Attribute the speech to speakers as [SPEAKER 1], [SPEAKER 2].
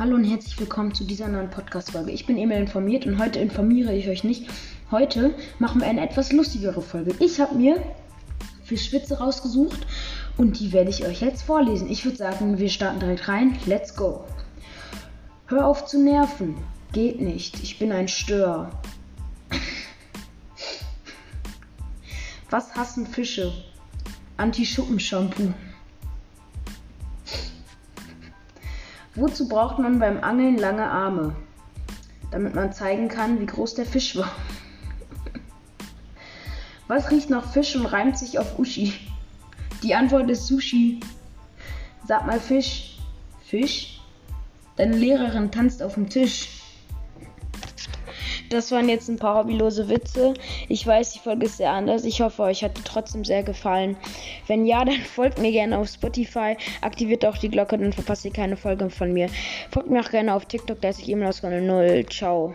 [SPEAKER 1] Hallo und herzlich willkommen zu dieser neuen Podcast-Folge. Ich bin Emil informiert und heute informiere ich euch nicht. Heute machen wir eine etwas lustigere Folge. Ich habe mir Fischwitze rausgesucht und die werde ich euch jetzt vorlesen. Ich würde sagen, wir starten direkt rein. Let's go. Hör auf zu nerven. Geht nicht. Ich bin ein Stör. Was hassen Fische? Anti-Schuppen-Shampoo. Wozu braucht man beim Angeln lange Arme? Damit man zeigen kann, wie groß der Fisch war. Was riecht nach Fisch und reimt sich auf Uschi? Die Antwort ist Sushi. Sag mal Fisch. Fisch? Deine Lehrerin tanzt auf dem Tisch. Das waren jetzt ein paar hobbylose Witze. Ich weiß, die Folge ist sehr anders. Ich hoffe, euch hat die trotzdem sehr gefallen. Wenn ja, dann folgt mir gerne auf Spotify. Aktiviert auch die Glocke, dann verpasst ihr keine Folge von mir. Folgt mir auch gerne auf TikTok, da ist ich immer aus 0. Ciao.